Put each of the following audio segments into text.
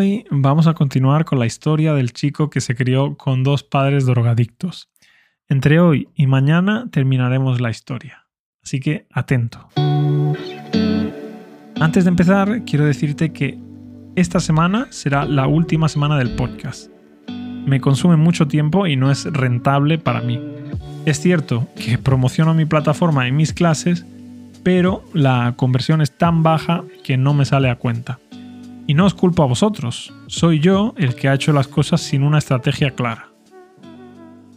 Hoy vamos a continuar con la historia del chico que se crió con dos padres drogadictos. Entre hoy y mañana terminaremos la historia. Así que atento. Antes de empezar, quiero decirte que esta semana será la última semana del podcast. Me consume mucho tiempo y no es rentable para mí. Es cierto que promociono mi plataforma en mis clases, pero la conversión es tan baja que no me sale a cuenta. Y no os culpo a vosotros, soy yo el que ha hecho las cosas sin una estrategia clara.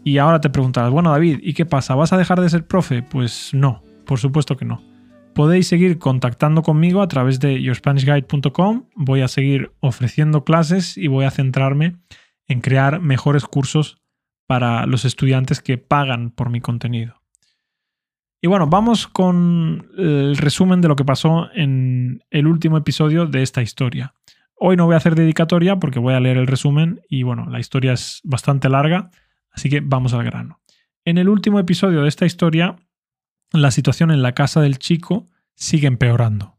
Y ahora te preguntarás, bueno David, ¿y qué pasa? ¿Vas a dejar de ser profe? Pues no, por supuesto que no. Podéis seguir contactando conmigo a través de yourspanishguide.com, voy a seguir ofreciendo clases y voy a centrarme en crear mejores cursos para los estudiantes que pagan por mi contenido. Y bueno, vamos con el resumen de lo que pasó en el último episodio de esta historia. Hoy no voy a hacer dedicatoria porque voy a leer el resumen y bueno, la historia es bastante larga, así que vamos al grano. En el último episodio de esta historia, la situación en la casa del chico sigue empeorando.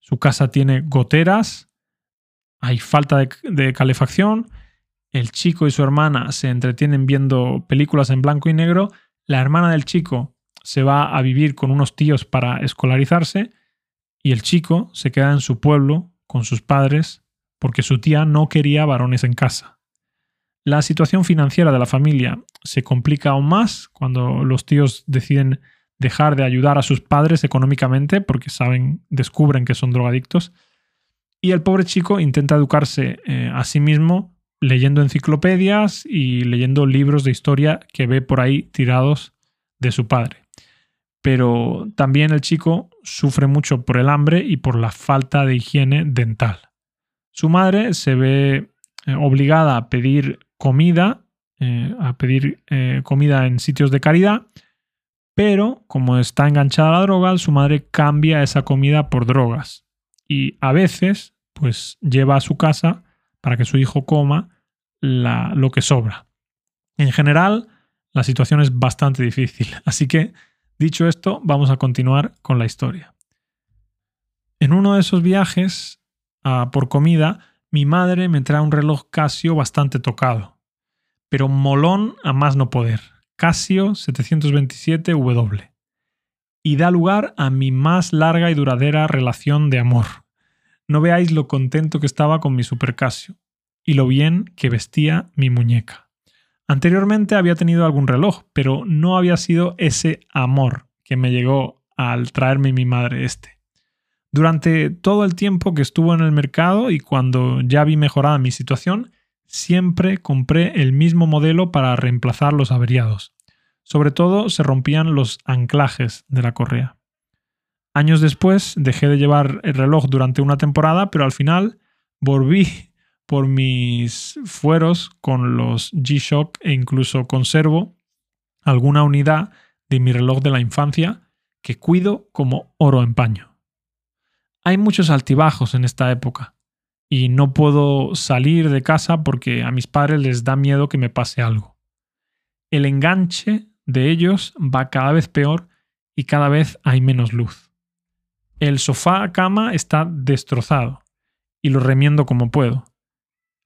Su casa tiene goteras, hay falta de, de calefacción, el chico y su hermana se entretienen viendo películas en blanco y negro, la hermana del chico se va a vivir con unos tíos para escolarizarse y el chico se queda en su pueblo con sus padres porque su tía no quería varones en casa. La situación financiera de la familia se complica aún más cuando los tíos deciden dejar de ayudar a sus padres económicamente porque saben, descubren que son drogadictos. Y el pobre chico intenta educarse eh, a sí mismo leyendo enciclopedias y leyendo libros de historia que ve por ahí tirados de su padre pero también el chico sufre mucho por el hambre y por la falta de higiene dental. Su madre se ve eh, obligada a pedir comida, eh, a pedir eh, comida en sitios de caridad, pero como está enganchada a la droga, su madre cambia esa comida por drogas y a veces pues lleva a su casa para que su hijo coma lo que sobra. En general, la situación es bastante difícil, así que Dicho esto, vamos a continuar con la historia. En uno de esos viajes, por comida, mi madre me trae un reloj Casio bastante tocado, pero molón a más no poder, Casio 727W, y da lugar a mi más larga y duradera relación de amor. No veáis lo contento que estaba con mi Super Casio y lo bien que vestía mi muñeca. Anteriormente había tenido algún reloj, pero no había sido ese amor que me llegó al traerme mi madre este. Durante todo el tiempo que estuvo en el mercado y cuando ya vi mejorada mi situación, siempre compré el mismo modelo para reemplazar los averiados. Sobre todo se rompían los anclajes de la correa. Años después dejé de llevar el reloj durante una temporada, pero al final volví por mis fueros con los G-Shock e incluso conservo alguna unidad de mi reloj de la infancia que cuido como oro en paño. Hay muchos altibajos en esta época y no puedo salir de casa porque a mis padres les da miedo que me pase algo. El enganche de ellos va cada vez peor y cada vez hay menos luz. El sofá cama está destrozado y lo remiendo como puedo.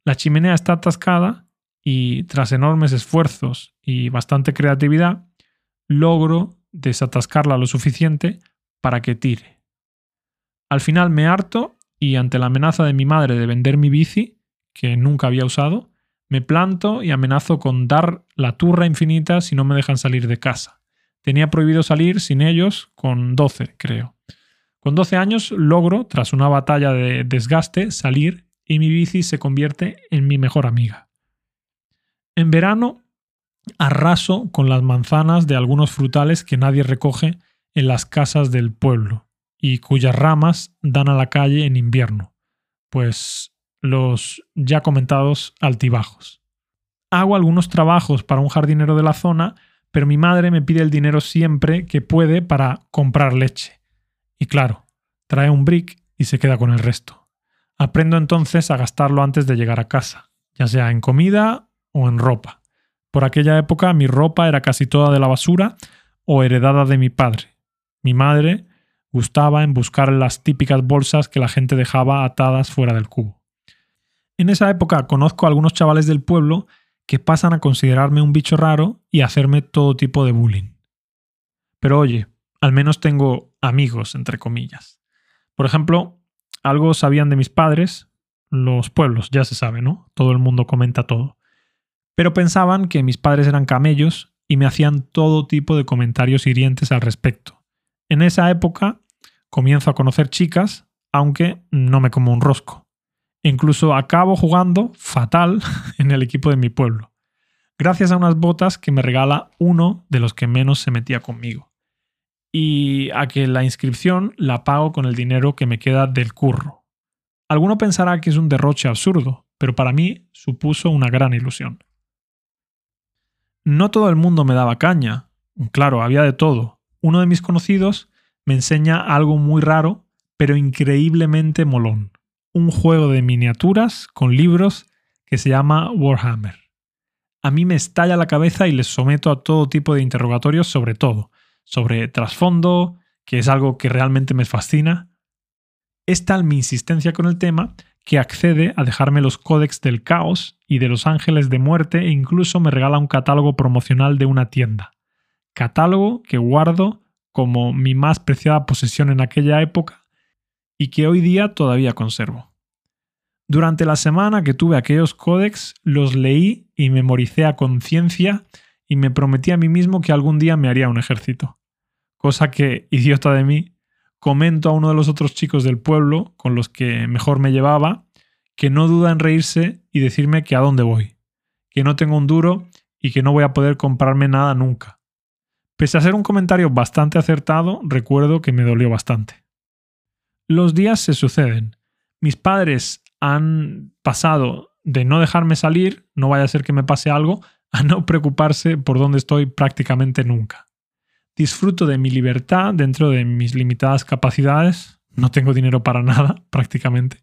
La chimenea está atascada y tras enormes esfuerzos y bastante creatividad, logro desatascarla lo suficiente para que tire. Al final me harto y ante la amenaza de mi madre de vender mi bici, que nunca había usado, me planto y amenazo con dar la turra infinita si no me dejan salir de casa. Tenía prohibido salir sin ellos con 12, creo. Con 12 años logro, tras una batalla de desgaste, salir y mi bici se convierte en mi mejor amiga. En verano arraso con las manzanas de algunos frutales que nadie recoge en las casas del pueblo y cuyas ramas dan a la calle en invierno, pues los ya comentados altibajos. Hago algunos trabajos para un jardinero de la zona, pero mi madre me pide el dinero siempre que puede para comprar leche. Y claro, trae un brick y se queda con el resto. Aprendo entonces a gastarlo antes de llegar a casa, ya sea en comida o en ropa. Por aquella época mi ropa era casi toda de la basura o heredada de mi padre. Mi madre gustaba en buscar las típicas bolsas que la gente dejaba atadas fuera del cubo. En esa época conozco a algunos chavales del pueblo que pasan a considerarme un bicho raro y a hacerme todo tipo de bullying. Pero oye, al menos tengo amigos, entre comillas. Por ejemplo, algo sabían de mis padres, los pueblos, ya se sabe, ¿no? Todo el mundo comenta todo. Pero pensaban que mis padres eran camellos y me hacían todo tipo de comentarios hirientes al respecto. En esa época comienzo a conocer chicas, aunque no me como un rosco. Incluso acabo jugando fatal en el equipo de mi pueblo, gracias a unas botas que me regala uno de los que menos se metía conmigo. Y a que la inscripción la pago con el dinero que me queda del curro. Alguno pensará que es un derroche absurdo, pero para mí supuso una gran ilusión. No todo el mundo me daba caña. Claro, había de todo. Uno de mis conocidos me enseña algo muy raro, pero increíblemente molón. Un juego de miniaturas con libros que se llama Warhammer. A mí me estalla la cabeza y les someto a todo tipo de interrogatorios sobre todo, sobre trasfondo, que es algo que realmente me fascina. Es tal mi insistencia con el tema que accede a dejarme los códex del caos y de los ángeles de muerte e incluso me regala un catálogo promocional de una tienda. Catálogo que guardo como mi más preciada posesión en aquella época y que hoy día todavía conservo. Durante la semana que tuve aquellos códex los leí y memoricé a conciencia y me prometí a mí mismo que algún día me haría un ejército. Cosa que, idiota de mí, comento a uno de los otros chicos del pueblo con los que mejor me llevaba, que no duda en reírse y decirme que a dónde voy, que no tengo un duro y que no voy a poder comprarme nada nunca. Pese a ser un comentario bastante acertado, recuerdo que me dolió bastante. Los días se suceden. Mis padres han pasado de no dejarme salir, no vaya a ser que me pase algo, a no preocuparse por dónde estoy prácticamente nunca disfruto de mi libertad dentro de mis limitadas capacidades. No tengo dinero para nada, prácticamente.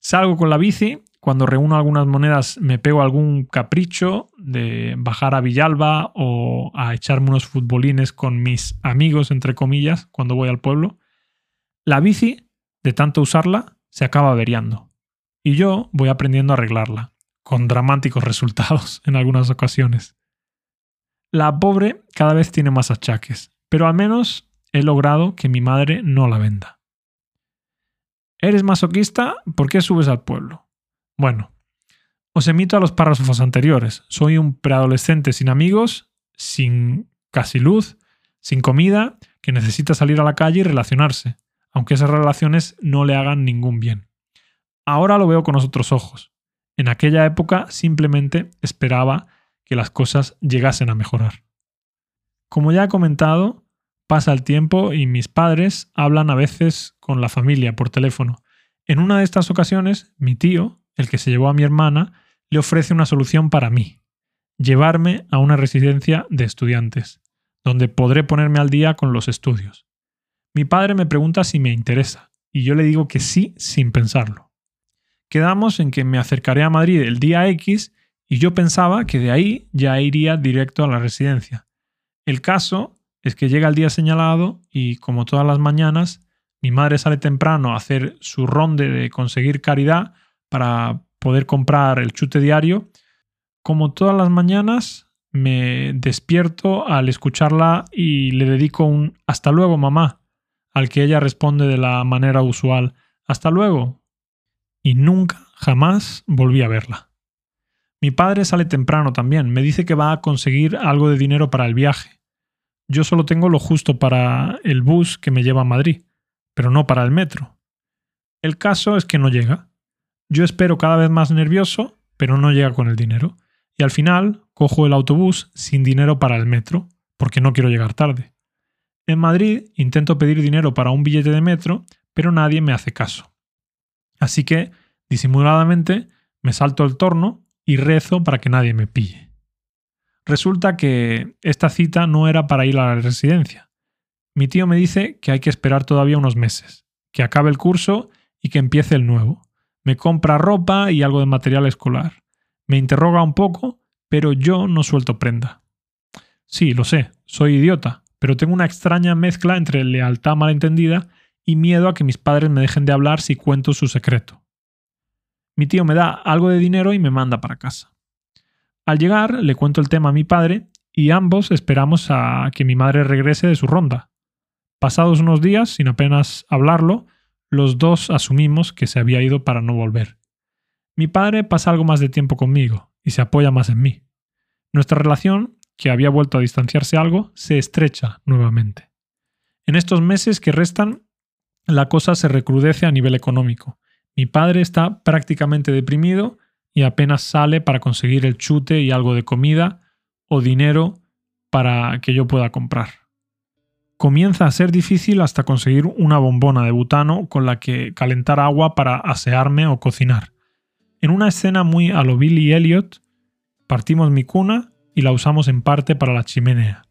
Salgo con la bici. Cuando reúno algunas monedas me pego algún capricho de bajar a Villalba o a echarme unos futbolines con mis amigos, entre comillas, cuando voy al pueblo. La bici, de tanto usarla, se acaba averiando. Y yo voy aprendiendo a arreglarla, con dramáticos resultados en algunas ocasiones. La pobre cada vez tiene más achaques, pero al menos he logrado que mi madre no la venda. ¿Eres masoquista? ¿Por qué subes al pueblo? Bueno, os emito a los párrafos anteriores. Soy un preadolescente sin amigos, sin casi luz, sin comida, que necesita salir a la calle y relacionarse, aunque esas relaciones no le hagan ningún bien. Ahora lo veo con otros ojos. En aquella época simplemente esperaba que las cosas llegasen a mejorar. Como ya he comentado, pasa el tiempo y mis padres hablan a veces con la familia por teléfono. En una de estas ocasiones, mi tío, el que se llevó a mi hermana, le ofrece una solución para mí, llevarme a una residencia de estudiantes, donde podré ponerme al día con los estudios. Mi padre me pregunta si me interesa, y yo le digo que sí sin pensarlo. Quedamos en que me acercaré a Madrid el día X y yo pensaba que de ahí ya iría directo a la residencia. El caso es que llega el día señalado y, como todas las mañanas, mi madre sale temprano a hacer su ronde de conseguir caridad para poder comprar el chute diario. Como todas las mañanas, me despierto al escucharla y le dedico un hasta luego, mamá, al que ella responde de la manera usual, hasta luego. Y nunca, jamás volví a verla. Mi padre sale temprano también, me dice que va a conseguir algo de dinero para el viaje. Yo solo tengo lo justo para el bus que me lleva a Madrid, pero no para el metro. El caso es que no llega. Yo espero cada vez más nervioso, pero no llega con el dinero. Y al final cojo el autobús sin dinero para el metro, porque no quiero llegar tarde. En Madrid intento pedir dinero para un billete de metro, pero nadie me hace caso. Así que, disimuladamente, me salto el torno y rezo para que nadie me pille. Resulta que esta cita no era para ir a la residencia. Mi tío me dice que hay que esperar todavía unos meses, que acabe el curso y que empiece el nuevo. Me compra ropa y algo de material escolar. Me interroga un poco, pero yo no suelto prenda. Sí, lo sé, soy idiota, pero tengo una extraña mezcla entre lealtad malentendida y miedo a que mis padres me dejen de hablar si cuento su secreto. Mi tío me da algo de dinero y me manda para casa. Al llegar le cuento el tema a mi padre y ambos esperamos a que mi madre regrese de su ronda. Pasados unos días, sin apenas hablarlo, los dos asumimos que se había ido para no volver. Mi padre pasa algo más de tiempo conmigo y se apoya más en mí. Nuestra relación, que había vuelto a distanciarse algo, se estrecha nuevamente. En estos meses que restan, la cosa se recrudece a nivel económico. Mi padre está prácticamente deprimido y apenas sale para conseguir el chute y algo de comida o dinero para que yo pueda comprar. Comienza a ser difícil hasta conseguir una bombona de butano con la que calentar agua para asearme o cocinar. En una escena muy a lo Billy Elliot, partimos mi cuna y la usamos en parte para la chimenea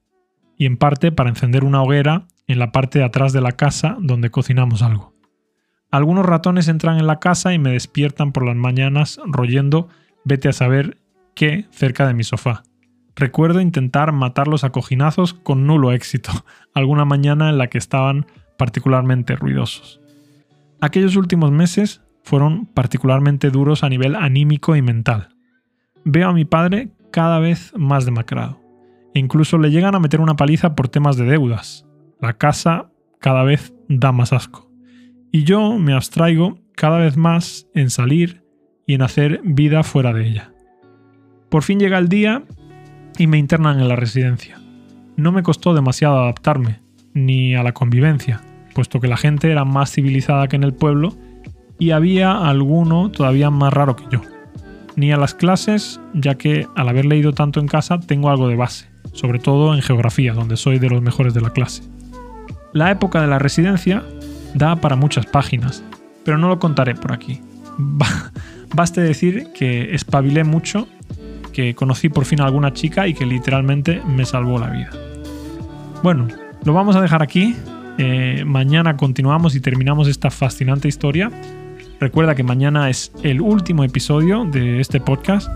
y en parte para encender una hoguera en la parte de atrás de la casa donde cocinamos algo. Algunos ratones entran en la casa y me despiertan por las mañanas royendo vete a saber qué cerca de mi sofá. Recuerdo intentar matarlos a cojinazos con nulo éxito, alguna mañana en la que estaban particularmente ruidosos. Aquellos últimos meses fueron particularmente duros a nivel anímico y mental. Veo a mi padre cada vez más demacrado. E incluso le llegan a meter una paliza por temas de deudas. La casa cada vez da más asco. Y yo me abstraigo cada vez más en salir y en hacer vida fuera de ella. Por fin llega el día y me internan en la residencia. No me costó demasiado adaptarme, ni a la convivencia, puesto que la gente era más civilizada que en el pueblo y había alguno todavía más raro que yo. Ni a las clases, ya que al haber leído tanto en casa tengo algo de base, sobre todo en geografía, donde soy de los mejores de la clase. La época de la residencia da para muchas páginas, pero no lo contaré por aquí. Baste decir que espabilé mucho, que conocí por fin a alguna chica y que literalmente me salvó la vida. Bueno, lo vamos a dejar aquí. Eh, mañana continuamos y terminamos esta fascinante historia. Recuerda que mañana es el último episodio de este podcast.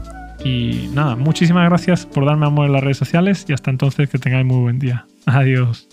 Y nada, muchísimas gracias por darme amor en las redes sociales y hasta entonces que tengáis muy buen día. Adiós.